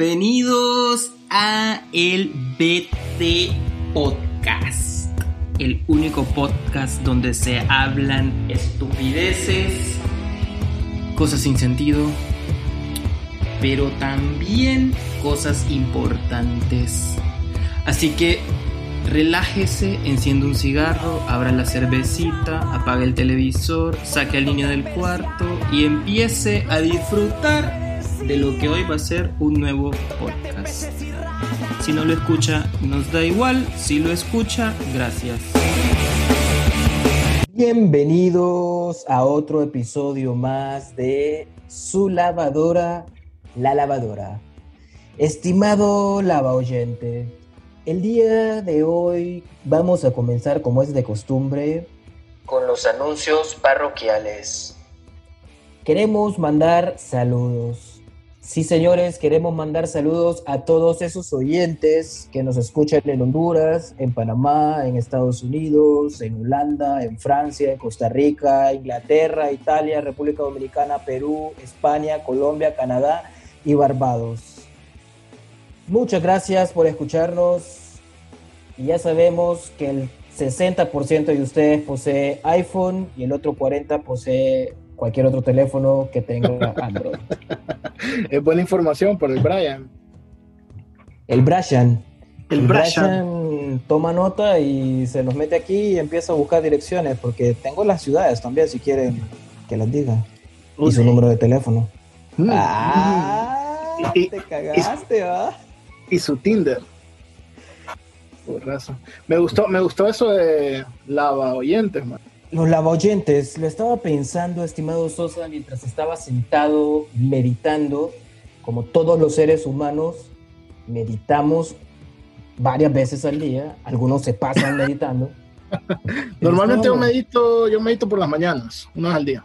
Bienvenidos a el BT Podcast, el único podcast donde se hablan estupideces, cosas sin sentido, pero también cosas importantes. Así que relájese, enciende un cigarro, abra la cervecita, apague el televisor, saque al niño del cuarto y empiece a disfrutar de lo que hoy va a ser un nuevo podcast. Si no lo escucha, nos da igual. Si lo escucha, gracias. Bienvenidos a otro episodio más de Su lavadora, la lavadora. Estimado lava oyente, el día de hoy vamos a comenzar como es de costumbre con los anuncios parroquiales. Queremos mandar saludos Sí, señores, queremos mandar saludos a todos esos oyentes que nos escuchan en Honduras, en Panamá, en Estados Unidos, en Holanda, en Francia, en Costa Rica, Inglaterra, Italia, República Dominicana, Perú, España, Colombia, Canadá y Barbados. Muchas gracias por escucharnos y ya sabemos que el 60% de ustedes posee iPhone y el otro 40% posee cualquier otro teléfono que tenga Android. es buena información por el Brian. El Brian. El, Brian. toma nota y se nos mete aquí y empieza a buscar direcciones, porque tengo las ciudades también, si quieren que las diga. Y su número de teléfono. Mm. Ah, te cagaste, ¿va? Y su Tinder. Por razón. Me gustó, me gustó eso de lava oyentes, man. Los lavaoyentes, lo estaba pensando, estimado Sosa, mientras estaba sentado meditando, como todos los seres humanos, meditamos varias veces al día, algunos se pasan meditando. Normalmente yo medito, yo medito por las mañanas, una vez al día.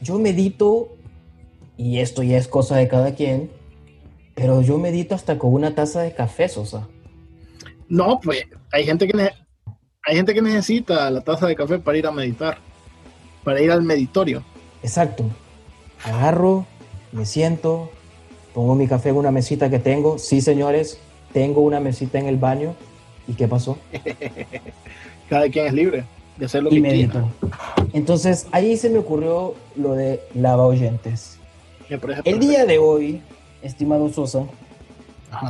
Yo medito, y esto ya es cosa de cada quien, pero yo medito hasta con una taza de café, Sosa. No, pues hay gente que hay gente que necesita la taza de café para ir a meditar, para ir al meditorio. Exacto. Agarro, me siento, pongo mi café en una mesita que tengo. Sí, señores, tengo una mesita en el baño. ¿Y qué pasó? Cada quien es libre de hacer lo que medito. Entonces, ahí se me ocurrió lo de lava oyentes. El día de hoy, estimado Sosa,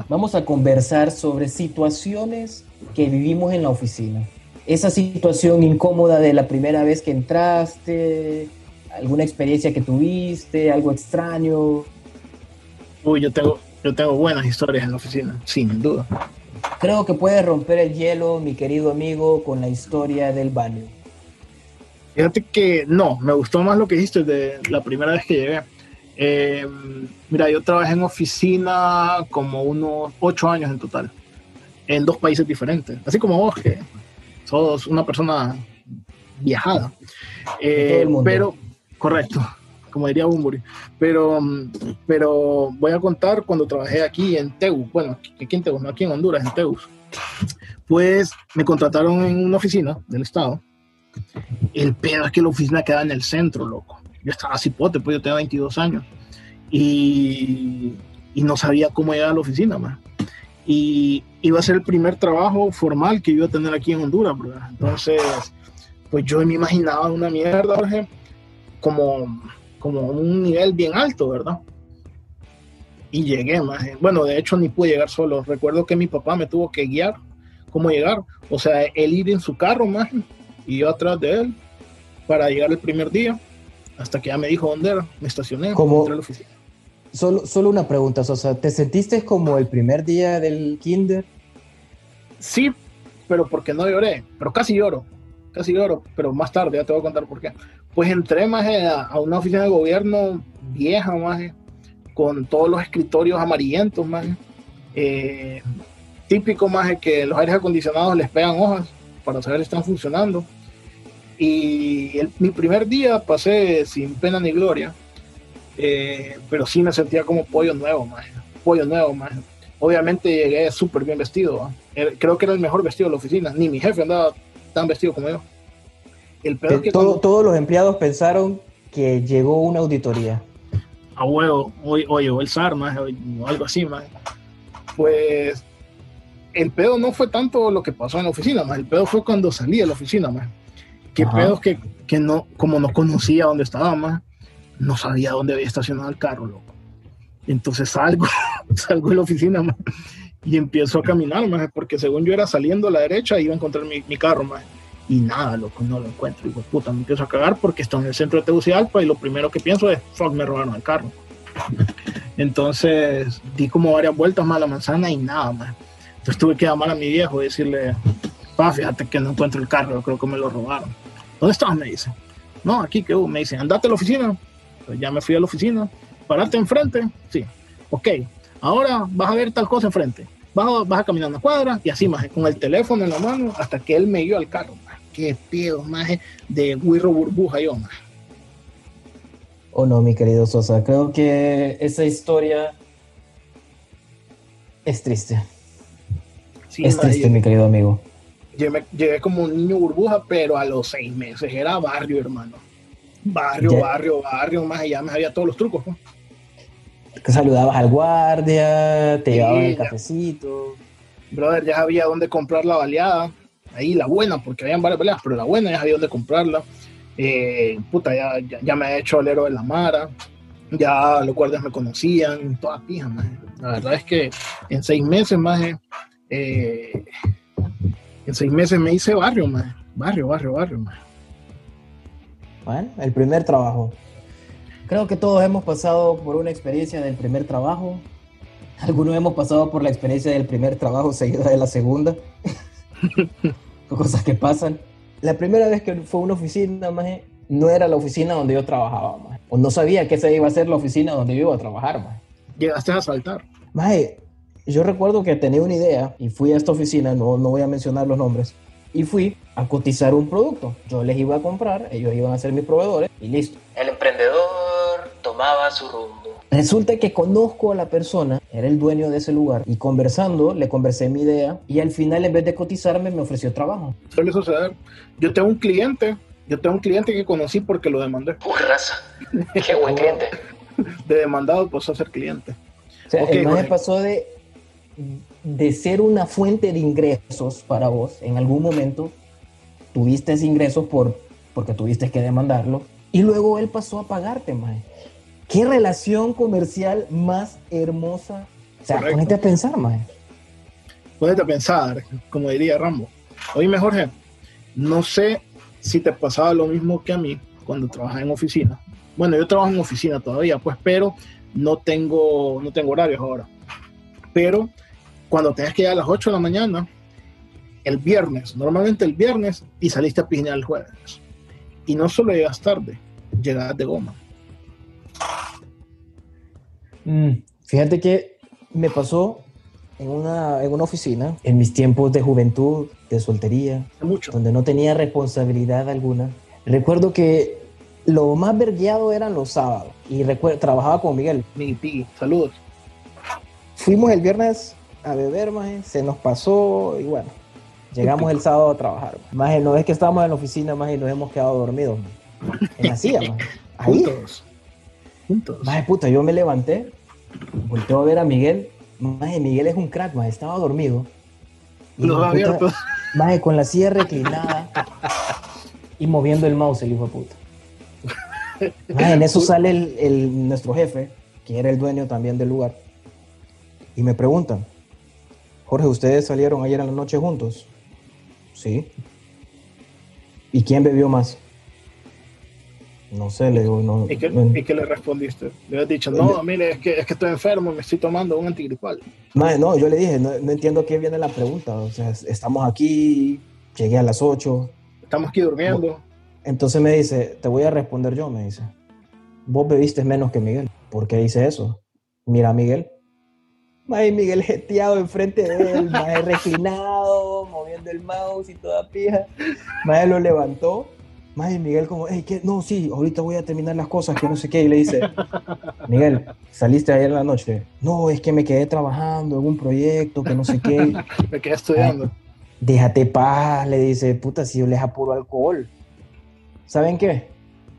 vamos a conversar sobre situaciones que vivimos en la oficina esa situación incómoda de la primera vez que entraste, alguna experiencia que tuviste, algo extraño. Uy, yo tengo, yo tengo buenas historias en la oficina, sin duda. Creo que puedes romper el hielo, mi querido amigo, con la historia del baño. Fíjate que no, me gustó más lo que dijiste de la primera vez que llegué. Eh, mira, yo trabajé en oficina como unos ocho años en total, en dos países diferentes, así como vos, que sos una persona viajada. Eh, pero, correcto, como diría Bumburi. Pero, pero voy a contar cuando trabajé aquí en Teus, bueno, aquí en Teus, no aquí en Honduras, en Teus. Pues me contrataron en una oficina del Estado. El pedo es que la oficina queda en el centro, loco. Yo estaba cipote, pues yo tenía 22 años. Y, y no sabía cómo llegar a la oficina, más y iba a ser el primer trabajo formal que iba a tener aquí en Honduras, ¿verdad? Entonces, pues yo me imaginaba una mierda, Jorge, como, como un nivel bien alto, ¿verdad? Y llegué, más. Bueno, de hecho ni pude llegar solo. Recuerdo que mi papá me tuvo que guiar cómo llegar. O sea, él ir en su carro, más, y yo atrás de él para llegar el primer día. Hasta que ya me dijo dónde era. Me estacioné. Como, la oficina Solo, solo una pregunta, Sosa. ¿Te sentiste como el primer día del kinder? Sí, pero porque no lloré. Pero casi lloro. Casi lloro. Pero más tarde ya te voy a contar por qué. Pues entré más a, una oficina de gobierno vieja, más con todos los escritorios amarillentos, más eh, típico más que los aires acondicionados les pegan hojas para saber si están funcionando. Y mi primer día pasé sin pena ni gloria eh, pero sí me sentía como pollo nuevo, más pollo nuevo, más Obviamente llegué súper bien vestido, creo que era el mejor vestido de la oficina, ni mi jefe andaba tan vestido como yo. El que Todos los empleados pensaron que llegó una auditoría. a huevo, hoy, hoy llegó el SAR, más, o algo así, más. Pues el pedo no fue tanto lo que pasó en la oficina, más el pedo fue cuando salí de la oficina, más. Qué Ajá. pedos que, que no, como no conocía dónde estaba, más, no sabía dónde había estacionado el carro, loco. Entonces salgo, salgo de la oficina, y empiezo a caminar, más, porque según yo era saliendo a la derecha, iba a encontrar mi, mi carro, más. Y nada, loco, no lo encuentro. Digo, puta, me empiezo a cagar porque estoy en el centro de Tegucigalpa y lo primero que pienso es, fuck, me robaron el carro. Entonces di como varias vueltas más a la manzana y nada más. Entonces tuve que llamar a mi viejo y decirle, pa, fíjate que no encuentro el carro, creo que me lo robaron. ¿Dónde estás? Me dice. No, aquí que me dice, andate a la oficina. Ya me fui a la oficina. Parate enfrente. Sí. Ok. Ahora vas a ver tal cosa enfrente. Vas a, vas a caminar una cuadra y así más, con el teléfono en la mano hasta que él me dio al carro. Más. Qué pedo, más de Wirro Burbuja yo, más. Oh no, mi querido Sosa, creo que esa historia es triste. Sí, es triste, mi querido amigo. Llegué, llegué como un niño burbuja, pero a los seis meses era barrio, hermano. Barrio, Ya. barrio, barrio, más allá me sabía todos los trucos. pues. Saludabas al guardia, te Sí, llevaban el cafecito. Brother, ya sabía dónde comprar la baleada. Ahí la buena, porque habían varias baleadas, pero la buena ya sabía dónde comprarla. Eh, puta, ya, ya, ya me he hecho olero de la Mara. Ya los guardias me conocían, toda pija, maje. La verdad es que en seis meses, más en seis meses me hice barrio, más Barrio, barrio, barrio, maje. Bueno, el primer trabajo. Creo que todos hemos pasado por una experiencia del primer trabajo. Algunos hemos pasado por la experiencia del primer trabajo seguida de la segunda. Cosas que pasan. La primera vez que fue a una oficina, maje, no era la oficina donde yo trabajaba, maje. O no sabía que esa iba a ser la oficina donde yo iba a trabajar, maje. Llegaste a saltar. Maje, yo recuerdo que tenía una idea y fui a esta oficina, no, no voy a mencionar los nombres, y fui a cotizar un producto. Yo les iba a comprar, ellos iban a ser mis proveedores y listo. El emprendedor tomaba su rumbo. Resulta que conozco a la persona, era el dueño de ese lugar, y conversando, le conversé mi idea, y al final en vez de cotizarme me ofreció trabajo. Suele suceder. Yo tengo un cliente, yo tengo un cliente que conocí porque lo demandé. raza! ¡Qué buen cliente! De demandado pasó a ser cliente. O sea, Ok, el pasó de, de ser una fuente de ingresos para vos. En algún momento tuviste ese ingresos por, porque tuviste que demandarlo. Y luego él pasó a pagarte, maje. ¿Qué relación comercial más hermosa? O sea, Correcto. ponete a pensar, maje. Ponete a pensar, como diría Rambo. Oíme, Jorge, no sé si te pasaba lo mismo que a mí cuando trabajaba en oficina. Bueno, yo trabajo en oficina todavía, pues, pero no tengo, no tengo horarios ahora. Pero cuando tenías que llegar a las 8 de la mañana, el viernes, normalmente el viernes, y saliste a piñar el jueves. Y no solo llegas tarde, llegas de goma. Mm, Fíjate que me pasó en una, en una oficina, en mis tiempos de juventud, de soltería, Mucho. donde no tenía responsabilidad alguna. Recuerdo que lo más vergueado eran los sábados y recuerdo, trabajaba con Miguel. Mi piggy, saludos. Fuimos el viernes a beber, maje, se nos pasó y bueno, llegamos el sábado a trabajar. Maje, no es que estábamos en la oficina, más y nos hemos quedado dormidos. maje. En la silla, maje. Ahí. Juntos. Juntos. Maje, puta, yo me levanté, volteo a ver a Miguel. Maje, Miguel es un crack, maje, estaba dormido. Y Los puta, abiertos. Maje, con la silla reclinada y moviendo el mouse, el hijo de puta. Maje, en eso sale el, el- nuestro jefe, que era el dueño también del lugar, y me preguntan, Jorge, ¿ustedes salieron ayer en la noche juntos? Sí. ¿Y quién bebió más? No sé, le digo, no. ¿Y qué, no- y qué le respondiste? Le has dicho, no, mire, es que, es que estoy enfermo, me estoy tomando un antigripal. Maje, no, yo le dije, no, no entiendo qué viene la pregunta. O sea, estamos aquí, llegué a las 8. Estamos aquí durmiendo. Entonces me dice, te voy a responder yo, me dice. Vos bebiste menos que Miguel. ¿Por qué hice eso? Mira Miguel. Maje, Miguel jeteado enfrente de él, maje reclinado, moviendo el mouse y toda pija. Maje lo levantó. Maje, Miguel como, hey, ¿qué? No, sí, ahorita voy a terminar las cosas, que no sé qué. Y le dice, Miguel, ¿saliste ayer en la noche? No, es que me quedé trabajando en un proyecto, que no sé qué. Me quedé estudiando. Déjate paz, le dice, puta, si yo les apuro alcohol. ¿Saben qué?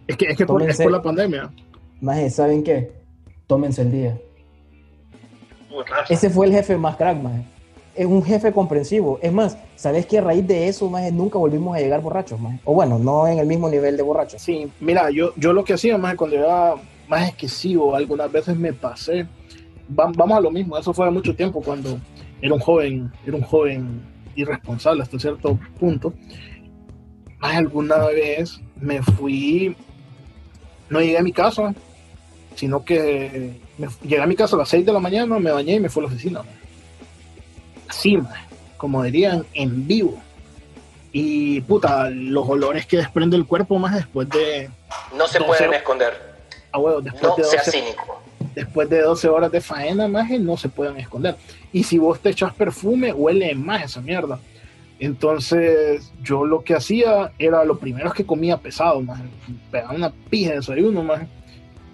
Es que, es que por, es Tómense- por la pandemia. Maje, ¿saben qué? tómense el día. Ese fue el jefe más crack, maje. Es un jefe comprensivo. Es más, ¿sabes que a raíz de eso, maje, nunca volvimos a llegar borrachos, maje? O bueno, no en el mismo nivel de borrachos. Sí, mira, yo, yo lo que hacía más cuando era más excesivo, algunas veces me pasé. Va- vamos a lo mismo, eso fue hace mucho tiempo cuando era un joven, era un joven irresponsable hasta cierto punto. Más alguna vez me fui, no llegué a mi casa, sino que me, llegué a mi casa a las 6 de la mañana, me bañé y me fui a la oficina. man. Así, man, como dirían, en vivo. Y puta, los olores que desprende el cuerpo más después de, No se pueden esconder. ah, huevo, después, No de sea 12, cínico. después de 12 horas de faena, más no se pueden esconder. Y si vos te echas perfume, huele más esa mierda. Entonces, yo lo que hacía era lo primero que comía pesado, más pegaba una pija de desayuno, más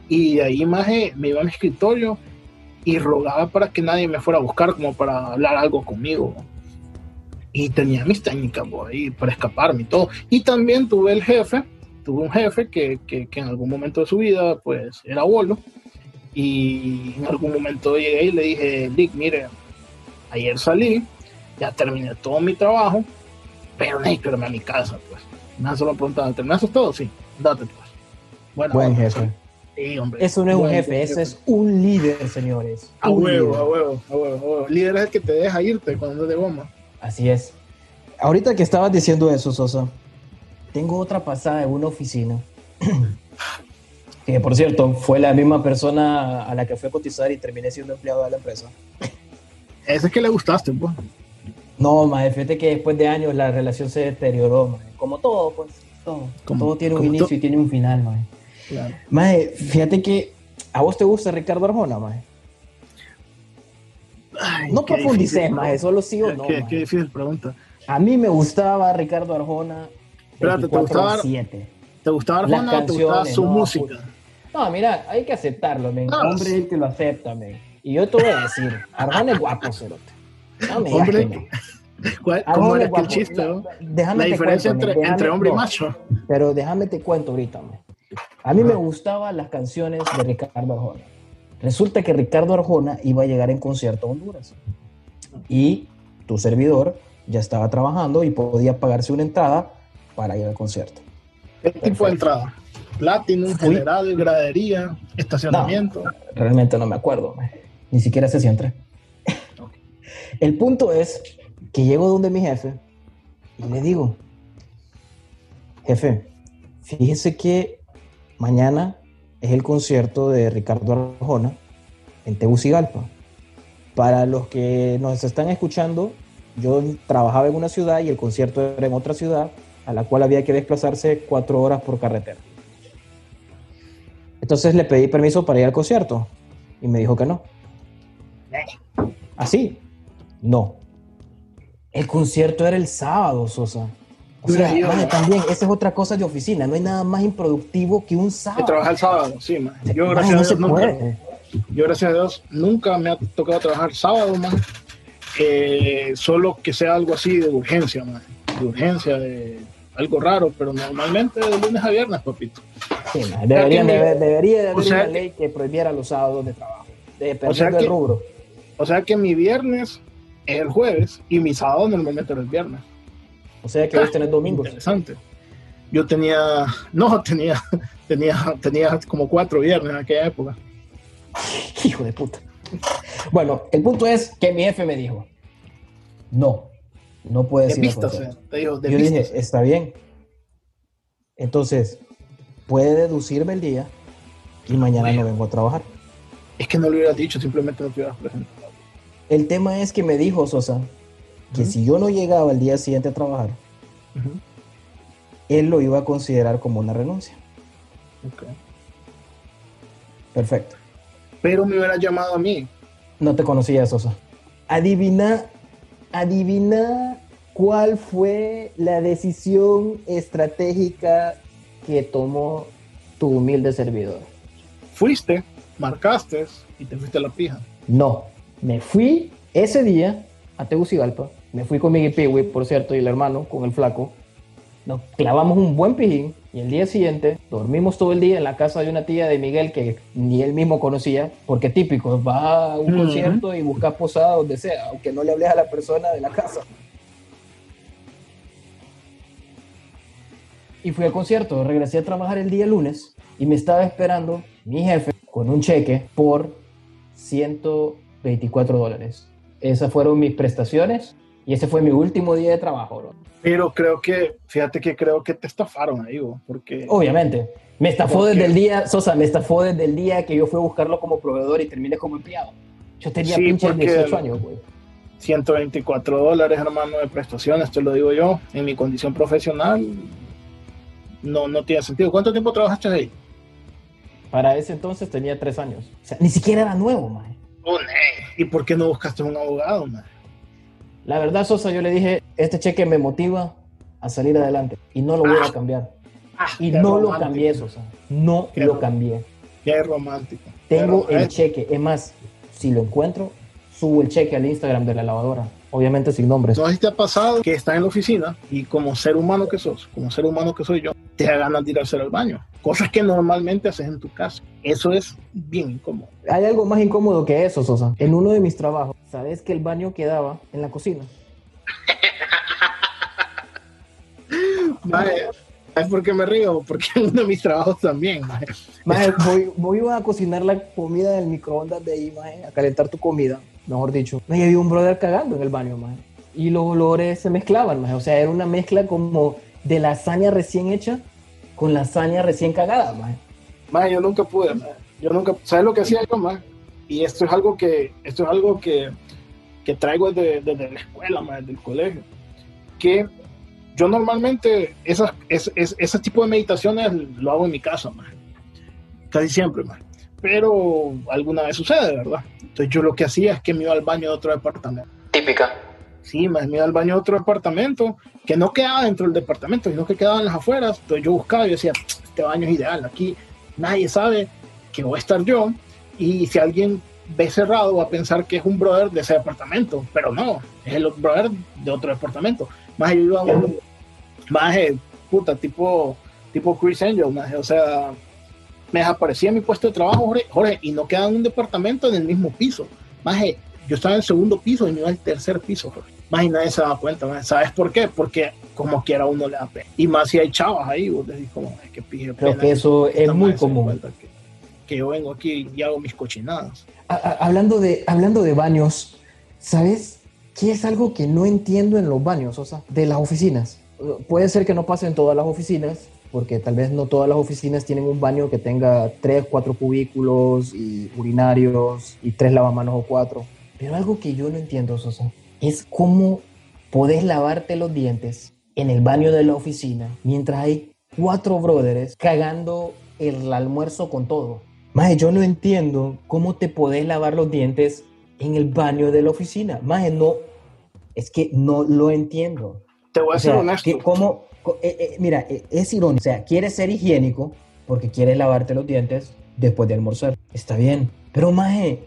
y de ahí más me iba a mi escritorio y rogaba para que nadie me fuera a buscar como para hablar algo conmigo. Y tenía mis técnicas bo, ahí para escaparme y todo. Y también tuve el jefe, tuve un jefe que, que, que en algún momento de su vida pues era bolo y en algún momento llegué y le dije, Dick, mire, ayer salí, ya terminé todo mi trabajo, pero necesito irme a mi casa, pues. Me solo preguntaba, ¿terminaste todo? Sí, date, pues. Bueno, Buen bueno, jefe. Sí, hombre. Eso no es un jefe, eso es un líder, señores. A Un huevo, líder. a huevo, a huevo, a huevo. Líder es el que te deja irte cuando es de goma. Así es. Ahorita que estabas diciendo eso, Sosa, tengo otra pasada en una oficina. que por cierto, fue la misma persona a la que fui a cotizar y terminé siendo empleado de la empresa. Ese es que le gustaste, pues. No, más fíjate que después de años la relación se deterioró, maje. como todo, pues. Todo, Como- todo tiene un inicio y tiene un final, maje. Claro. Maje, fíjate que a vos te gusta Ricardo Arjona, maje. Ay, No difícil, maje, solo sí o no. qué, maje. qué difícil pregunta. A mí me gustaba Ricardo Arjona. Espérate, ¿te 24 gustaba- 7. ¿Te gustaba Arjona o te gustaba su no, música? No, mira, hay que aceptarlo, men. Ah, Hombre es el que lo acepta, men. Y yo te voy a decir, Arjona es guapo, cerote. No me Hombre, no. ¿Cuál- Arjona ¿Cómo era guapo. chiste? La- no? déjame La te diferencia cuento, entre, hombre y no, macho. Pero déjame te cuento ahorita, men. A mí me gustaban las canciones de Ricardo Arjona. Resulta que Ricardo Arjona iba a llegar en concierto a Honduras. Y tu servidor ya estaba trabajando y podía pagarse una entrada para ir al concierto. ¿Qué tipo de entrada? Platinum, general, gradería, estacionamiento. Realmente no me acuerdo, ni siquiera sé si entré. El punto es que llego donde mi jefe y le digo, jefe, fíjese que mañana es el concierto de Ricardo Arjona en Tegucigalpa. Para los que nos están escuchando, yo trabajaba en una ciudad y el concierto era en otra ciudad, a la cual había que desplazarse cuatro horas por carretera. Entonces le pedí permiso para ir al concierto y me dijo que no. ¿Así? No. El concierto era el sábado, Sosa. Maje, también, esa es otra cosa de oficina. No hay nada más improductivo que un sábado. trabajar el sábado, sí, man. Yo, Maje, gracias no a Dios, nunca, puede. yo, gracias a Dios, nunca me ha tocado trabajar sábado, man. Eh, solo que sea algo así de urgencia, man. De urgencia, de algo raro, pero normalmente de lunes a viernes, papito. Sí, maje, deberían debería de haber o sea una ley que prohibiera los sábados de trabajo. Dependiendo O sea del que- rubro. O sea que mi viernes es el jueves y mi sábado normalmente era el viernes. O sea que vos tenés domingos. Interesante. Yo tenía, no, tenía, tenía, tenía como cuatro viernes en aquella época. Hijo de puta. Bueno, el punto es que mi jefe me dijo, no, no puedes ir te digo, Yo dije, está bien. Entonces, puede deducirme el día y mañana no vengo a trabajar. Es que no lo hubieras dicho, simplemente no te hubieras presentado. El tema es que me dijo Sosa que si yo no llegaba el día siguiente a trabajar, él lo iba a considerar como una renuncia. Ok. Perfecto. Pero me hubieras llamado a mí. No te conocía, Sosa. Adivina, adivina cuál fue la decisión estratégica que tomó tu humilde servidor. Fuiste, marcaste y te fuiste a la pija. No, me fui ese día a Tegucigalpa. Me fui con Miguel Piwi, por cierto, y el hermano, con el flaco. nos clavamos un buen pijín y el día siguiente dormimos todo el día en la casa de una tía de Miguel que ni él mismo conocía, porque típico, va a un Ujú. concierto y busca posada donde sea, aunque no le hables a la persona de la casa. Y fui al concierto, regresé a trabajar el día lunes y me estaba esperando mi jefe con un cheque por 124 dólares. Esas fueron mis prestaciones y ese fue mi último día de trabajo, bro. Pero creo que, fíjate que creo que te estafaron ahí, vos, porque Obviamente. Me estafó desde el día, Sosa, me estafó desde el día que yo fui a buscarlo como proveedor y terminé como empleado. Yo tenía Sí, pinches porque- 18 años, güey. 124 dólares, hermano, de prestaciones, te lo digo yo, en mi condición profesional, no, no tiene sentido. ¿Cuánto tiempo trabajaste ahí? Para ese entonces tenía 3 años. O sea, ni siquiera era nuevo, man. ¿Y por qué no buscaste un abogado, man? La verdad, Sosa, yo le dije, este cheque me motiva a salir adelante y no lo voy a Ah. cambiar. Ah, Y no lo cambié, Sosa. No Qué lo cambié. Qué romántico. Qué Tengo el cheque. Es más, si lo encuentro, subo el cheque al Instagram de la lavadora. Obviamente sin nombres. ¿No sé si te ha pasado que estás en la oficina y como ser humano que sos, como ser humano que soy yo, te ir a hacer al baño? Cosas que normalmente haces en tu casa. Eso es bien incómodo. Hay algo más incómodo que eso, Sosa. En uno de mis trabajos, ¿sabes que el baño quedaba en la cocina? Maje, ¿Sabes por qué me río? Porque es uno de mis trabajos también. maje. Maje, voy, voy a cocinar la comida del microondas de ahí, maje, a calentar tu comida, mejor dicho. Me había un brother cagando en el baño, maje. Y los olores se mezclaban, maje. O sea, era una mezcla como de lasaña recién hecha con lasaña recién cagada, maje. Maje, yo nunca pude. Yo nunca, ¿sabes lo que hacía yo, más? Y esto es algo que, esto es algo que, que traigo desde, desde la escuela, maje, desde el colegio. Que yo normalmente esas, es, es- ese tipo de meditaciones lo hago en mi casa, maje. Casi siempre, maje. Pero alguna vez sucede, ¿verdad? Entonces yo lo que hacía es que me iba al baño de otro departamento. Típica. Sí, me me iba al baño de otro departamento, que no quedaba dentro del departamento, sino que quedaba en las afueras. Entonces yo buscaba y decía, este baño es ideal, aquí nadie sabe que voy a estar yo. Y si alguien ve cerrado, va a pensar que es un brother de ese departamento, pero no, es el brother de otro departamento. Más yo iba a un, más puta, tipo, tipo Chris Angel, más, o sea, me desaparecía mi puesto de trabajo, Jorge, Jorge, y no quedaba en un departamento en el mismo piso. Más yo estaba en el segundo piso y me iba al tercer piso, Jorge. Más y nadie se daba cuenta, más. ¿sabes por qué? Porque como quiera uno le da pena. Y más si hay chavas ahí, vos decís como, ay, qué pije Creo pena que eso es esta muy común. Que, que yo vengo aquí y hago mis cochinadas. A- a- hablando, de, hablando de baños, ¿sabes qué es algo que no entiendo en los baños, o sea, de las oficinas? Puede ser que no pase en todas las oficinas, porque tal vez no todas las oficinas tienen un baño que tenga tres, cuatro cubículos y urinarios y tres lavamanos o cuatro. Pero algo que yo no entiendo, Sosa, es cómo podés lavarte los dientes en el baño de la oficina mientras hay cuatro brothers cagando el almuerzo con todo. Maje, yo no entiendo cómo te podés lavar los dientes en el baño de la oficina. Maje, no, es que no lo entiendo. Te voy a O ser sea, honesto. que cómo- eh, eh, mira, eh, es irónico. O sea, quieres ser higiénico porque quieres lavarte los dientes después de almorzar. Está bien. Pero, maje,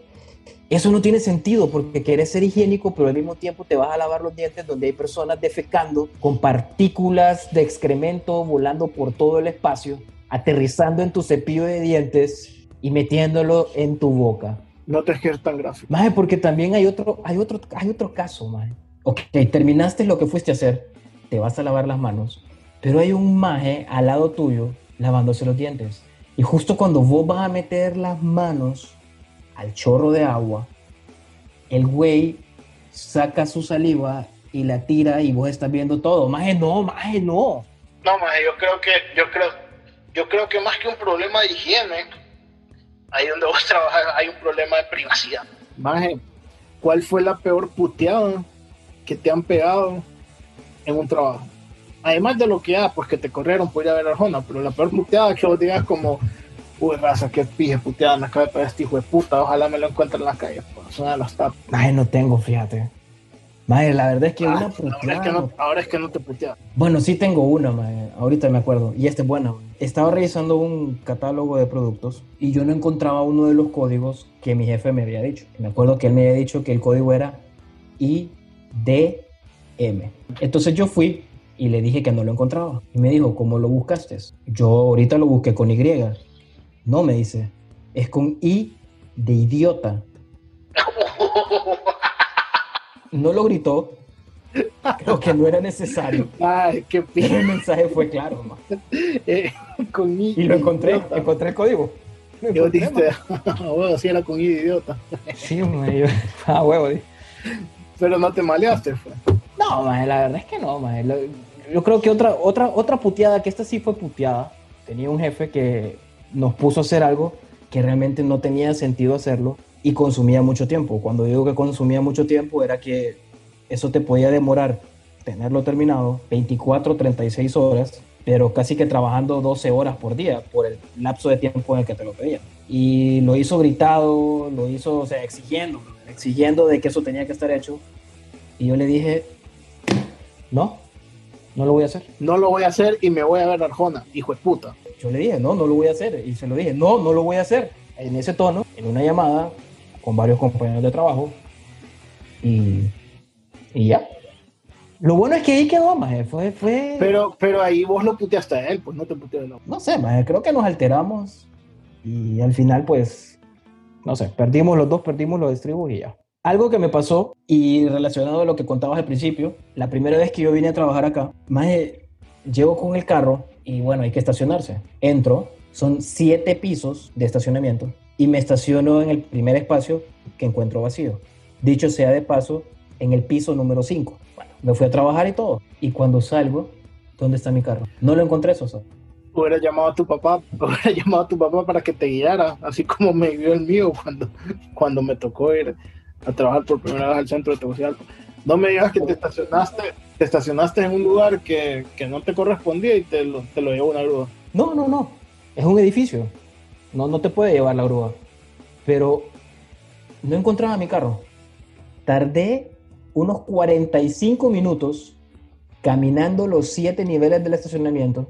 eso no tiene sentido porque quieres ser higiénico, pero al mismo tiempo te vas a lavar los dientes donde hay personas defecando con partículas de excremento volando por todo el espacio, aterrizando en tu cepillo de dientes y metiéndolo en tu boca. No te es tan gráfico. Maje, porque también hay otro, hay otro, hay otro caso, maje. Ok, terminaste lo que fuiste a hacer, te vas a lavar las manos, pero hay un maje al lado tuyo lavándose los dientes. Y justo cuando vos vas a meter las manos al chorro de agua, el güey saca su saliva y la tira y vos estás viendo todo. Maje, no, maje, no. No, maje, yo creo que, yo creo, yo creo que más que un problema de higiene, ahí donde vos trabajas hay un problema de privacidad. Maje, ¿cuál fue la peor puteada que te han pegado en un trabajo? Además de lo que ya, pues que te corrieron por ir a ver a Arjona, pero la peor puteada que vos digas como, uy, raza, qué pije puteada me acaba de pegar este hijo de puta, ojalá me lo encuentre en la calle, pues, una de las tapas. Maje, no tengo, fíjate. Maje, la verdad es que Ah, una ahora, es que puteada no, ahora es que no te puteas. Bueno, sí tengo una, mae. ahorita me acuerdo. Y esta es buena. Estaba revisando un catálogo de productos y yo no encontraba uno de los códigos que mi jefe me había dicho. Me acuerdo que él me había dicho que el código era IDM. Entonces yo fui y le dije que no lo encontraba. Y me dijo, ¿cómo lo buscaste? Yo ahorita lo busqué con Y. No, me dice, es con I de idiota. No lo gritó, creo que no era necesario. Ay, qué Pero el pena. mensaje fue claro. Eh, con I. Y lo encontré, idiota. encontré el código. Lo Y vos encontré, dijiste, bueno, sí era con I, idiota. ma. Sí, ma, yo, ah, huevo, dije. Pero no te maleaste, fue. No, maje, la verdad es que no. Lo- Yo creo que otra, otra, otra puteada, que esta sí fue puteada. Tenía un jefe que nos puso a hacer algo que realmente no tenía sentido hacerlo y consumía mucho tiempo. Cuando digo que consumía mucho tiempo era que eso te podía demorar tenerlo terminado 24, 36 horas, pero casi que trabajando 12 horas por día por el lapso de tiempo en el que te lo pedían. Y lo hizo gritado, lo hizo, o sea, exigiendo, exigiendo de que eso tenía que estar hecho. Y yo le dije, no, no lo voy a hacer. No lo voy a hacer y me voy a ver Arjona, hijo de puta. Yo le dije, no, no lo voy a hacer. Y se lo dije, no, no lo voy a hacer. En ese tono, en una llamada con varios compañeros de trabajo. Y, y ya. Lo bueno es que ahí quedó, maje. Fue, fue... Pero, pero ahí vos lo puteaste a él, pues no te puteó él. no sé, maje, creo que nos alteramos. Y al final, pues, no sé, perdimos los dos, perdimos los estribos y ya. Algo que me pasó, y relacionado a lo que contabas al principio, la primera vez que yo vine a trabajar acá, maje, llego con el carro y bueno, hay que estacionarse. Entro, son siete pisos de estacionamiento y me estaciono en el primer espacio que encuentro vacío. Dicho sea de paso, en el piso número 5. Bueno, me fui a trabajar y todo. Y cuando salgo, ¿dónde está mi carro? No lo encontré, Sosa. Hubiera llamado a tu papá, hubiera llamado a tu papá para que te guiara, así como me guió el mío cuando, cuando me tocó ir a trabajar por primera vez al centro de Tegucigalpa. No me digas que te estacionaste, te estacionaste en un lugar que, que no te correspondía y te lo, te lo llevó una grúa. No, no, no. Es un edificio. No, no te puede llevar la grúa. Pero no encontraba mi carro. Tardé unos 45 minutos caminando los siete niveles del estacionamiento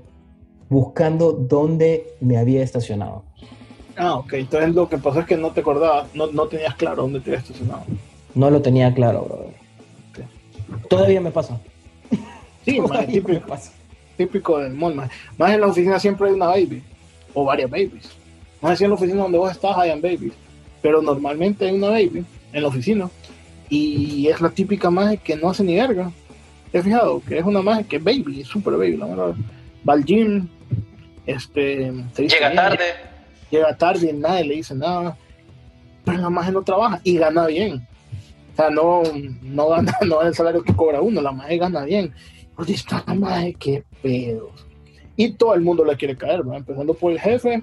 buscando dónde me había estacionado. Ah, ok. Entonces lo que pasó es que no te acordabas, no, no tenías claro dónde te habías estacionado. No lo tenía claro, brother. Todavía me pasa. Sí, me típico, pasa. típico del mall. Más, más en la oficina siempre hay una baby o varias babies. Más así en la oficina donde vos estás hayan babies. Pero normalmente hay una baby en la oficina y es la típica maje que no hace ni verga. ¿Te has fijado? Que es una maje que es baby, es super baby, la verdad. Va al gym, este, se viste Llega bien, tarde. llega tarde y nadie le dice nada. Pero la maje no trabaja y gana bien. O sea, no, no gana, no gana el salario que cobra uno, la maje gana bien. Oye, esta maje, qué pedos. Y todo el mundo le quiere caer, ¿verdad? empezando por el jefe,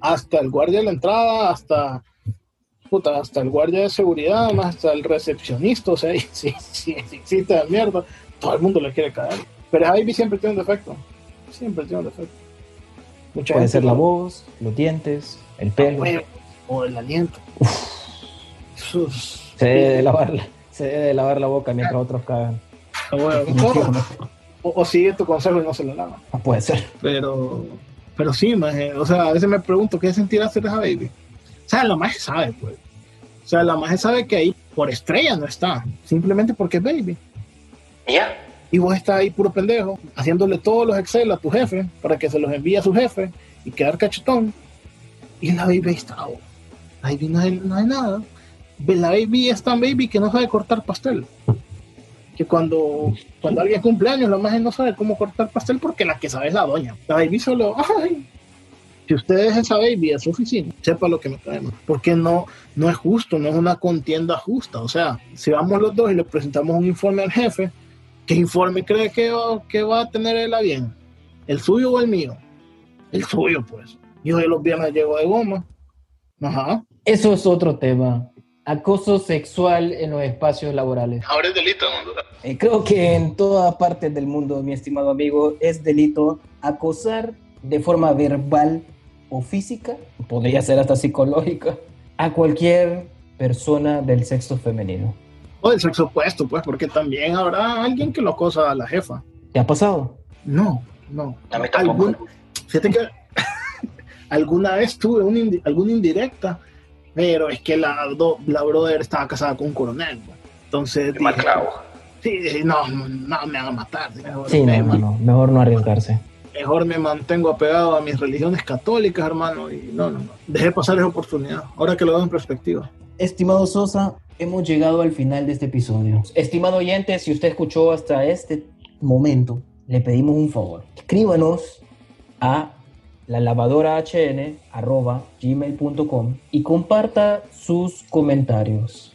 hasta el guardia de la entrada, hasta, puta, hasta el guardia de seguridad, más hasta el recepcionista, o sea, si, si, si existe la mierda, todo el mundo le quiere caer. Pero Ivy siempre tiene un defecto, siempre tiene un defecto. Mucha Puede gente ser la voz, los dientes, el pelo. o el aliento. Sus- Se debe de lavar, la- se debe de lavar la boca mientras otros cagan. a huevo. O, o sigue tu consejo y no se lo lava. No puede ser. Pero, pero sí, maje, o sea, a veces me pregunto qué sentirá ser esa baby. O sea, la maje sabe, pues. O sea, la maje sabe que ahí por estrella no está, simplemente porque es baby. Ya. Y vos estás ahí puro pendejo, haciéndole todos los Excel a tu jefe para que se los envíe a su jefe y quedar cachetón. Y la baby ahí está. baby no hay, no hay nada. La baby es tan baby que no sabe cortar pastel. Que cuando, cuando alguien cumple años, la maje no sabe cómo cortar pastel porque la que sabe es la doña. La baby solo, ay. Si usted es esa baby a su oficina, sepa lo que me traemos. Porque no, no es justo, no es una contienda justa. O sea, si vamos los dos y le presentamos un informe al jefe, ¿qué informe cree que va, que va a tener él a bien? ¿El suyo o el mío? El suyo, pues. Yo de los viernes llego de goma. Ajá. Eso es otro tema. Acoso sexual en los espacios laborales. Ahora es delito, Eh, creo que en todas partes del mundo, mi estimado amigo, es delito acosar de forma verbal o física, podría ser hasta psicológica, a cualquier persona del sexo femenino. O del sexo opuesto, pues, porque también habrá alguien que lo acosa a la jefa. ¿Te ha pasado? No, no. A mí tampoco. Algún- fíjate que alguna vez tuve un indi- alguna indirecta, pero es que la, do- la brother estaba casada con un coronel. pues. Entonces, dije, clavo. Sí, no, no, me van a matar. Mejor, sí, no, no, mejor no arriesgarse. Mejor me mantengo apegado a mis religiones católicas, hermano, y no, no, no. Dejé pasar esa oportunidad, ahora que lo veo en perspectiva. Estimado Sosa, hemos llegado al final de este episodio. Estimado oyente, si usted escuchó hasta este momento, le pedimos un favor. Escríbanos a la lavadora hn gmail.com y comparta sus comentarios.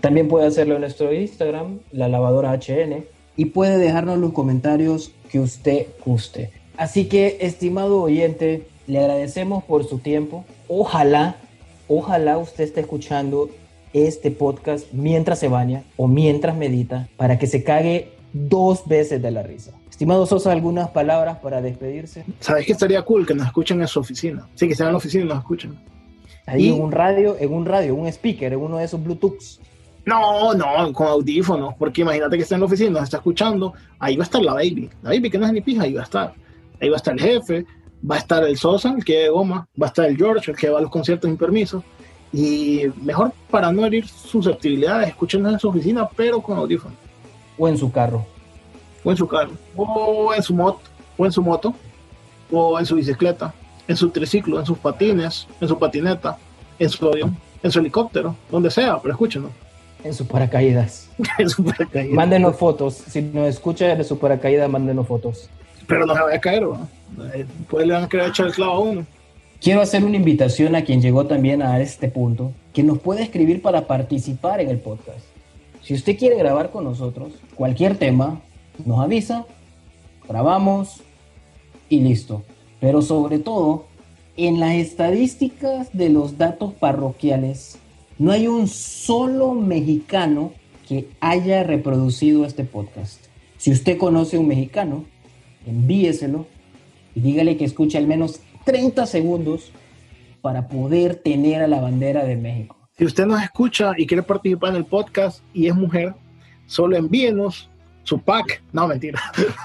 También puede hacerlo en nuestro Instagram, la lavadora HN, y puede dejarnos los comentarios que usted guste. Así que, estimado oyente, le agradecemos por su tiempo. Ojalá, ojalá usted esté escuchando este podcast mientras se baña o mientras medita para que se cague dos veces de la risa. Estimado Sosa, algunas palabras para despedirse. ¿Sabes que estaría cool que nos escuchen en su oficina? Sí, que estén en la oficina y nos escuchen. Ahí en un radio, en un radio, un speaker, en uno de esos Bluetooths. No, no, con audífonos, porque imagínate que está en la oficina, nos está escuchando, ahí va a estar la baby, la baby que no es ni pija, ahí va a estar. Ahí va a estar el jefe, va a estar el Sosa, el que de goma, va a estar el George, el que va a los conciertos sin permiso. Y mejor para no herir susceptibilidades, escúchenos en su oficina, pero con audífonos. O en su carro. O en su carro. O en su moto. O en su moto. O en su bicicleta. En su triciclo, en sus patines, en su patineta, en su avión, en su helicóptero, donde sea, pero escúchenos. En su paracaídas. en su paracaídas. Mándenos fotos. Si nos escucha de su paracaídas, mándenos fotos. Pero no se vaya a caer, ¿no? Pues le van a querer echar el clavo a uno. Quiero hacer una invitación a quien llegó también a este punto, que nos puede escribir para participar en el podcast. Si usted quiere grabar con nosotros cualquier tema, nos avisa, grabamos y listo. Pero sobre todo, en las estadísticas de los datos parroquiales no hay un solo mexicano que haya reproducido este podcast. Si usted conoce a un mexicano, envíeselo y dígale que escuche al menos 30 segundos para poder tener a la bandera de México. Si usted nos escucha y quiere participar en el podcast y es mujer, solo envíenos su pack, no mentira,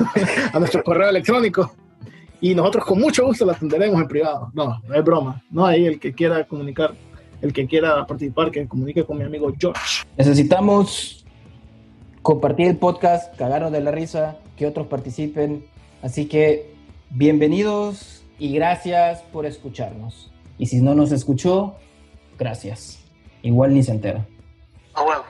a nuestro correo electrónico y nosotros con mucho gusto la atenderemos en privado. No, no es broma. No hay el que quiera comunicar el que quiera participar, que comunique con mi amigo George. Necesitamos compartir el podcast, cagarnos de la risa, que otros participen. Así que bienvenidos y gracias por escucharnos. Y si no nos escuchó, gracias. Igual ni se entera. Ah, bueno.